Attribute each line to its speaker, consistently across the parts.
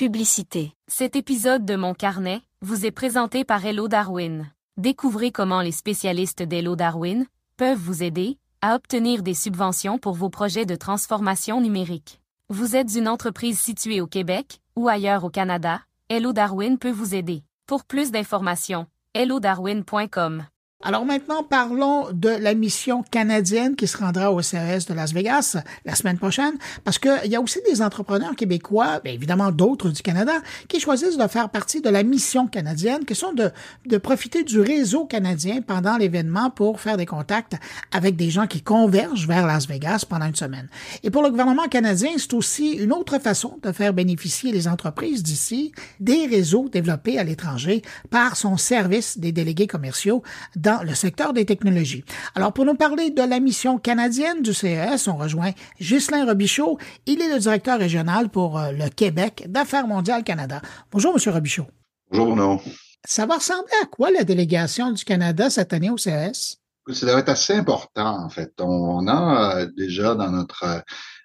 Speaker 1: Publicité. Cet épisode de Mon Carnet vous est présenté par Hello Darwin. Découvrez comment les spécialistes d'Hello Darwin peuvent vous aider à obtenir des subventions pour vos projets de transformation numérique. Vous êtes une entreprise située au Québec ou ailleurs au Canada, Hello Darwin peut vous aider. Pour plus d'informations, hellodarwin.com.
Speaker 2: Alors maintenant, parlons de la mission canadienne qui se rendra au CES de Las Vegas la semaine prochaine, parce qu'il y a aussi des entrepreneurs québécois, bien évidemment d'autres du Canada, qui choisissent de faire partie de la mission canadienne, qui sont de, profiter du réseau canadien pendant l'événement pour faire des contacts avec des gens qui convergent vers Las Vegas pendant une semaine. Et pour le gouvernement canadien, c'est aussi une autre façon de faire bénéficier les entreprises d'ici des réseaux développés à l'étranger par son service des délégués commerciaux dans le secteur des technologies. Alors, pour nous parler de la mission canadienne du CES, on rejoint Ghislain Robichaud. Il est le directeur régional pour euh, le Québec d'Affaires mondiales Canada. Bonjour, Monsieur Robichaud.
Speaker 3: Bonjour, Bruno.
Speaker 2: Ça va ressembler à quoi la délégation du Canada cette année au CES?
Speaker 3: Ça doit être assez important, en fait. On a euh, déjà dans notre euh,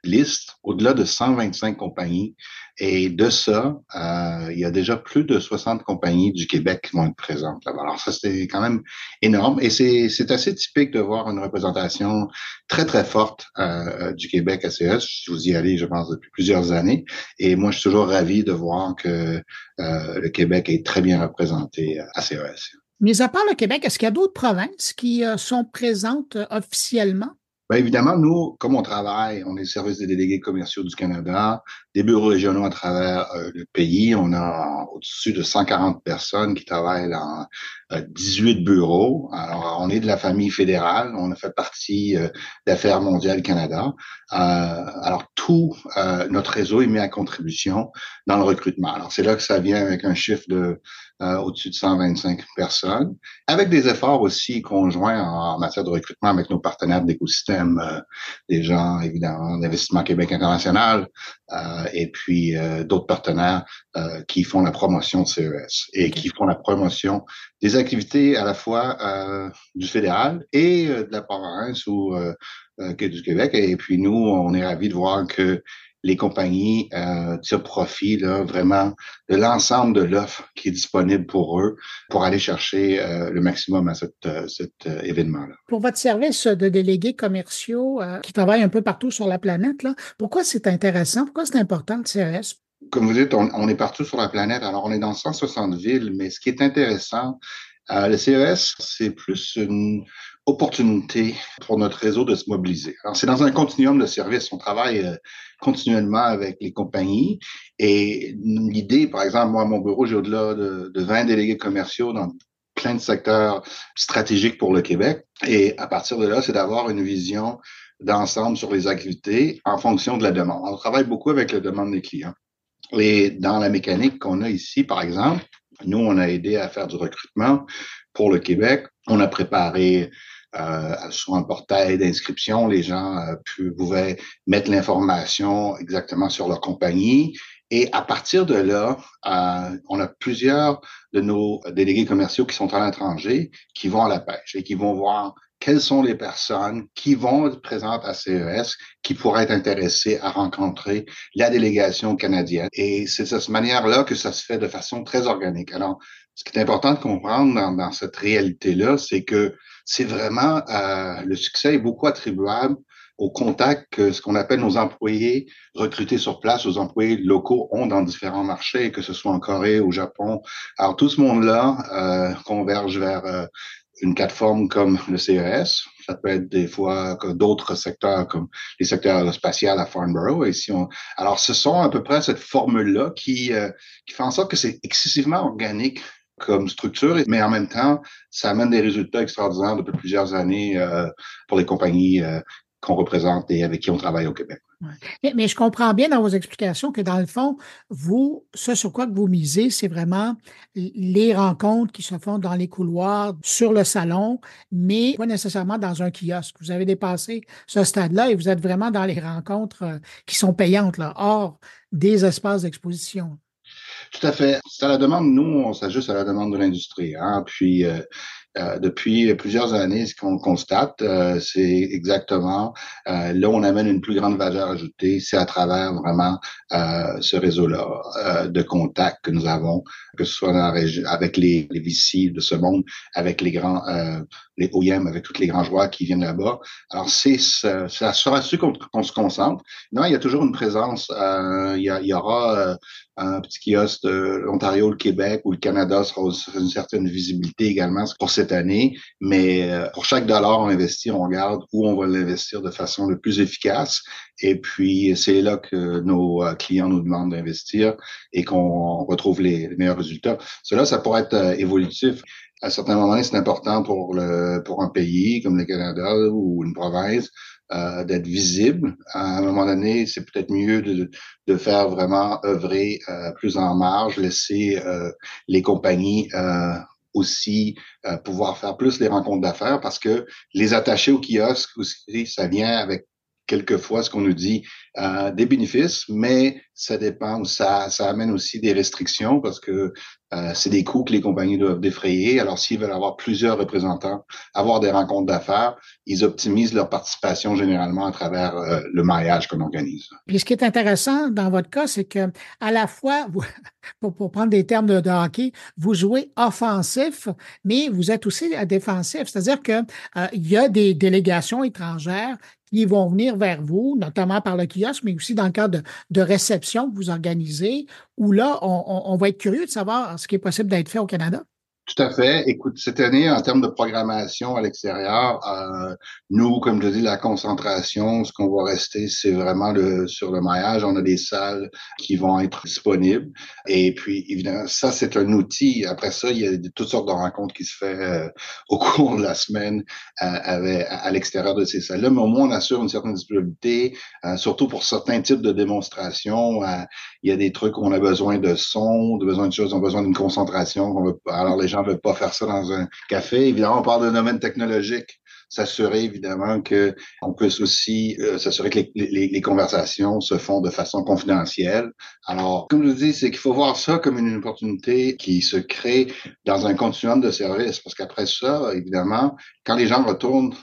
Speaker 3: liste au-delà de 125 compagnies. Et de ça, euh, il y a déjà plus de 60 compagnies du Québec qui vont être présentes là Alors ça, c'est quand même énorme. Et c'est assez typique de voir une représentation très, très forte euh, du Québec à CES. Vous y allez, je pense, depuis plusieurs années. Et moi, je suis toujours ravi de voir que euh, le Québec est très bien représenté à CES.
Speaker 2: Mais à part le Québec, est-ce qu'il y a d'autres provinces qui sont présentes officiellement?
Speaker 3: Bien évidemment, nous, comme on travaille, on est le service des délégués commerciaux du Canada, des bureaux régionaux à travers euh, le pays. On a au-dessus de 140 personnes qui travaillent dans 18 euh, bureaux. Alors, on est de la famille fédérale. On a fait partie euh, d'Affaires mondiales Canada. alors, tout notre réseau est mis à contribution dans le recrutement. Alors, c'est là que ça vient avec un chiffre de euh, au-dessus de 125 personnes, avec des efforts aussi conjoints en, matière de recrutement avec nos partenaires d'écosystème, euh, des gens évidemment d'Investissement Québec International, euh, et puis d'autres partenaires qui font la promotion de CES et qui font la promotion des activités à la fois du fédéral et de la province ou que du Québec. Et puis nous, on est ravis de voir que les compagnies euh, tirent profit là, vraiment de l'ensemble de l'offre qui est disponible pour eux pour aller chercher euh, le maximum à cet, euh, cet euh, événement-là.
Speaker 2: Pour votre service de délégués commerciaux qui travaillent un peu partout sur la planète, là, pourquoi c'est intéressant? Pourquoi c'est important le CES?
Speaker 3: Comme vous dites, on, est partout sur la planète. Alors, on est dans 160 villes, mais ce qui est intéressant, le CES, c'est plus une opportunité pour notre réseau de se mobiliser. Alors, c'est dans un continuum de services. On travaille euh, continuellement avec les compagnies et l'idée, par exemple, moi, à mon bureau, j'ai au-delà de, de 20 délégués commerciaux dans plein de secteurs stratégiques pour le Québec. Et à partir de là, c'est d'avoir une vision d'ensemble sur les activités en fonction de la demande. On travaille beaucoup avec la demande des clients. Et dans la mécanique qu'on a ici, par exemple, nous, on a aidé à faire du recrutement pour le Québec. On a préparé euh, sur un portail d'inscription, les gens euh, pouvaient mettre l'information exactement sur leur compagnie. Et à partir de là, euh, on a plusieurs de nos délégués commerciaux qui sont à l'étranger, qui vont à la pêche et qui vont voir quelles sont les personnes qui vont être présentes à CES, qui pourraient être intéressées à rencontrer la délégation canadienne. Et c'est de cette manière-là que ça se fait de façon très organique. Alors, ce qui est important de comprendre dans, dans cette réalité-là, c'est que c'est vraiment euh, le succès est beaucoup attribuable au contact que ce qu'on appelle nos employés recrutés sur place, aux employés locaux ont dans différents marchés, que ce soit en Corée, au Japon. Alors tout ce monde-là euh, converge vers euh, une plateforme comme le CES. Ça peut être des fois d'autres secteurs comme les secteurs aérospatial à Farnborough. Et si on... Alors, ce sont à peu près cette formule-là qui, euh, qui fait en sorte que c'est excessivement organique comme structure, mais en même temps, ça amène des résultats extraordinaires depuis plusieurs années euh, pour les compagnies euh, qu'on représente et avec qui on travaille au Québec.
Speaker 2: Mais, mais, je comprends bien dans vos explications que dans le fond, vous, ce sur quoi que vous misez, c'est vraiment les rencontres qui se font dans les couloirs, sur le salon, mais pas nécessairement dans un kiosque. Vous avez dépassé ce stade-là et vous êtes vraiment dans les rencontres euh, qui sont payantes, là, hors des espaces d'exposition.
Speaker 3: Tout à fait. C'est à la demande, nous, on s'ajuste à la demande de l'industrie. Hein? Puis, euh, euh, depuis plusieurs années, ce qu'on constate, euh, c'est exactement euh, là on amène une plus grande valeur ajoutée, c'est à travers vraiment ce réseau-là de contacts que nous avons, que ce soit dans la région, avec les, les VC de ce monde, avec les grands, les OEM, avec tous les grands joueurs qui viennent là-bas. Alors, c'est ça sera dessus qu'on se concentre. Non, il y a toujours une présence. il, y il y aura un petit kiosque l'Ontario, le Québec ou le Canada sera une certaine visibilité également pour année. Mais euh, pour chaque dollar on investit, on regarde où on va l'investir de façon le plus efficace. Et puis, c'est là que nos euh, clients nous demandent d'investir et qu'on retrouve les, meilleurs résultats. Cela, ça pourrait être euh, évolutif à certains moments, c'est important pour le pour un pays comme le Canada ou une province euh, d'être visible. À un moment donné, c'est peut-être mieux de, de faire vraiment œuvrer euh, plus en marge, laisser euh, les compagnies aussi pouvoir faire plus les rencontres d'affaires parce que les attachés au kiosque aussi, ça vient avec quelquefois ce qu'on nous dit des bénéfices, mais ça dépend, ça, ça amène aussi des restrictions parce que euh, c'est des coûts que les compagnies doivent défrayer. Alors, s'ils veulent avoir plusieurs représentants, avoir des rencontres d'affaires, ils optimisent leur participation généralement à travers euh, le mariage qu'on organise.
Speaker 2: Puis, ce qui est intéressant dans votre cas, c'est que à la fois, pour, pour, prendre des termes de, de, hockey, vous jouez offensif, mais vous êtes aussi défensif. C'est-à-dire que euh, il y a des délégations étrangères qui vont venir vers vous, notamment par le kiosque, mais aussi dans le cadre de, de réception que vous organisez, où là, on, va être curieux de savoir ce qui est possible d'être fait au Canada.
Speaker 3: Tout à fait. Écoute, cette année, en termes de programmation à l'extérieur, euh, nous, comme je dis, la concentration, ce qu'on va rester, c'est vraiment le, sur le maillage. On a des salles qui vont être disponibles. Et puis, évidemment, ça, c'est un outil. Après ça, il y a toutes sortes de rencontres qui se font euh, au cours de la semaine euh, avec, à, l'extérieur de ces salles-là. Mais au moins, on assure une certaine disponibilité, euh, surtout pour certains types de démonstrations. il y a des trucs où on a besoin de son, de besoin de choses, on a besoin d'une concentration. On veut, alors, les gens ne veulent pas faire ça dans un café. Évidemment, on parle de domaine technologique s'assurer évidemment que on puisse aussi euh, s'assurer que les, les, les, conversations se font de façon confidentielle. Alors, comme je dis, c'est qu'il faut voir ça comme une opportunité qui se crée dans un continuum de services, parce qu'après ça, évidemment, quand les gens retournent,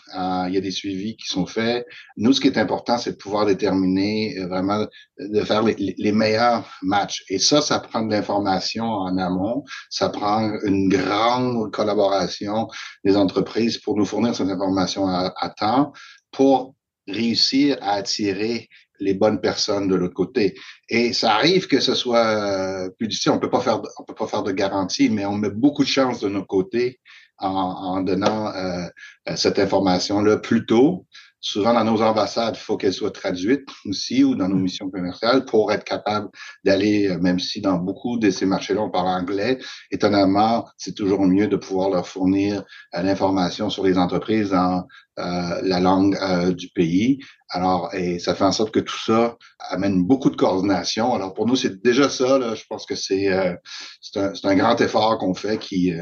Speaker 3: il y a des suivis qui sont faits. Nous, ce qui est important, c'est de pouvoir déterminer euh, vraiment de faire les, les, meilleurs matchs. Et ça, ça prend de l'information en amont. Ça prend une grande collaboration des entreprises pour nous fournir cette information à, temps pour réussir à attirer les bonnes personnes de l'autre côté. Et ça arrive que ce soit euh, plus difficile. On peut pas faire, on peut pas faire de garantie, mais on met beaucoup de chance de notre côté en, donnant euh, euh, cette information-là plus tôt souvent dans nos ambassades, il faut qu'elles soient traduites aussi ou dans nos missions commerciales pour être capable d'aller, euh, même si dans beaucoup de ces marchés-là, on parle anglais, étonnamment, c'est toujours mieux de pouvoir leur fournir euh, l'information sur les entreprises dans euh, la langue du pays. Alors, et ça fait en sorte que tout ça amène beaucoup de coordination. Alors, pour nous, c'est déjà ça. Là, je pense que c'est c'est un, un, grand effort qu'on fait qui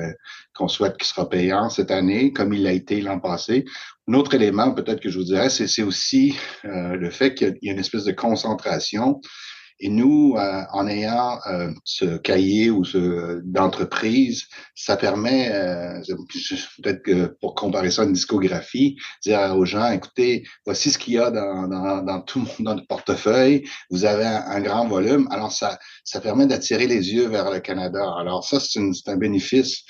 Speaker 3: qu'on souhaite qu'il sera payant cette année, comme il l'a été l'an passé. Un autre élément, peut-être que je vous dirais, c'est aussi euh, le fait qu'il y a une espèce de concentration et nous, euh, en ayant euh, ce cahier ou ce d'entreprise, ça permet, euh, peut-être que pour comparer ça à une discographie, dire aux gens, écoutez, voici ce qu'il y a dans, dans, dans tout dans le portefeuille. Vous avez un, grand volume. Alors ça, ça permet d'attirer les yeux vers le Canada. Alors ça, c'est un bénéfice.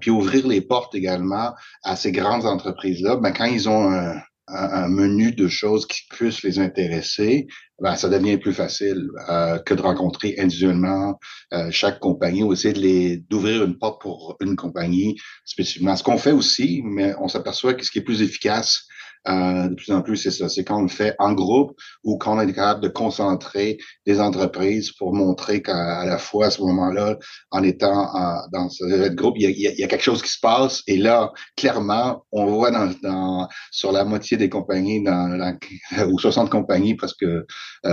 Speaker 3: puis ouvrir les portes également à ces grandes entreprises-là. Ben, quand ils ont un, un, menu de choses qui puissent les intéresser, ben, ça devient plus facile euh, que de rencontrer individuellement euh, chaque compagnie ou essayer de les d'ouvrir une porte pour une compagnie spécifiquement. Ce qu'on fait aussi, mais on s'aperçoit que ce qui est plus efficace, euh, de plus en plus, c'est ça. C'est quand on le fait en groupe ou quand on est capable de concentrer des entreprises pour montrer qu'à la fois à ce moment-là, en étant dans ce groupe, il y, a, quelque chose qui se passe. Et là, clairement, on voit dans, dans sur la moitié des compagnies, dans ou 60 compagnies presque euh,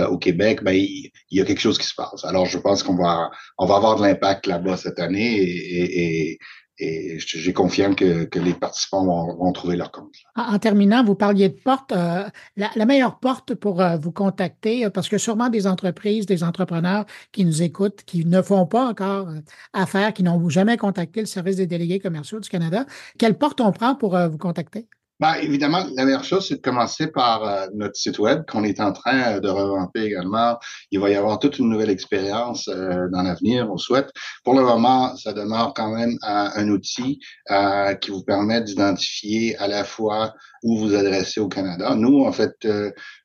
Speaker 3: au Québec, ben, il, y a quelque chose qui se passe. Alors, je pense qu'on va on va avoir de l'impact là-bas cette année et, et j'ai confiance que, les participants vont, trouver leur compte.
Speaker 2: En, terminant, vous parliez de porte. Euh, la, la, meilleure porte pour euh, vous contacter, euh, parce que sûrement des entreprises, des entrepreneurs qui nous écoutent, qui ne font pas encore affaire, qui n'ont jamais contacté le service des délégués commerciaux du Canada, quelle porte on prend pour vous contacter?
Speaker 3: Ben, évidemment, la meilleure chose, c'est de commencer par euh, notre site web qu'on est en train euh, de revamper également. Il va y avoir toute une nouvelle expérience euh, dans l'avenir, on souhaite. Pour le moment, ça demeure quand même un outil qui vous permet d'identifier à la fois où vous adresser au Canada. Nous, en fait,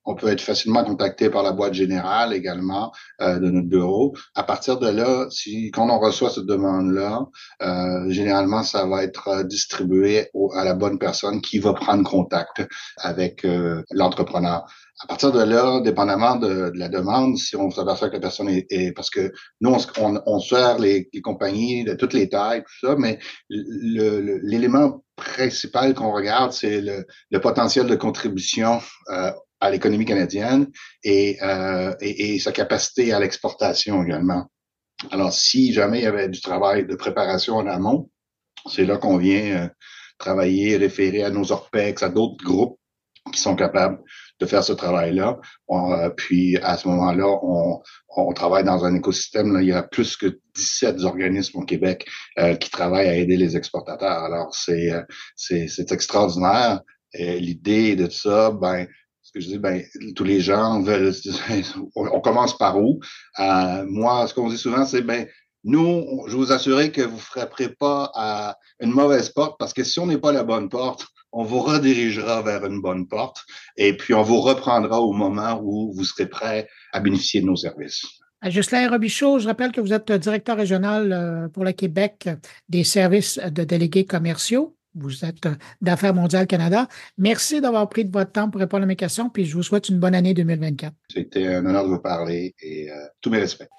Speaker 3: on peut être facilement contacté par la boîte générale également de notre bureau. À partir de là, si quand on reçoit cette demande-là, généralement, ça va être distribué à la bonne personne qui va prendre contact avec euh, l'entrepreneur. À partir de là, dépendamment de, la demande, si on s'aperçoit que la personne est, parce que nous on, on, sert les, compagnies de toutes les tailles, tout ça, mais l'élément principal qu'on regarde, c'est le, potentiel de contribution euh, à l'économie canadienne euh, et, et, sa capacité à l'exportation également. Alors, si jamais il y avait du travail de préparation en amont, c'est là qu'on vient travailler, référer à nos ORPEX, à d'autres groupes qui sont capables de faire ce travail-là. Euh, puis à ce moment-là, on, on, travaille dans un écosystème. Là, il y a plus que 17 organismes au Québec euh, qui travaillent à aider les exportateurs. Alors c'est euh, c'est extraordinaire. L'idée de ça, ben que je dis, ben tous les gens veulent. on, commence par où? Moi, ce qu'on dit souvent, c'est ben nous, je vous assurer que vous ne frapperez pas à une mauvaise porte parce que si on n'est pas la bonne porte, on vous redirigera vers une bonne porte et puis on vous reprendra au moment où vous serez prêt à bénéficier de nos services.
Speaker 2: Justin Robichaud, je rappelle que vous êtes directeur régional euh, pour le Québec des services de délégués commerciaux. Vous êtes d'Affaires mondiales Canada. Merci d'avoir pris de votre temps pour répondre à mes questions, puis je vous souhaite une bonne année 2024.
Speaker 3: C'était un honneur de vous parler et euh, tous mes respects.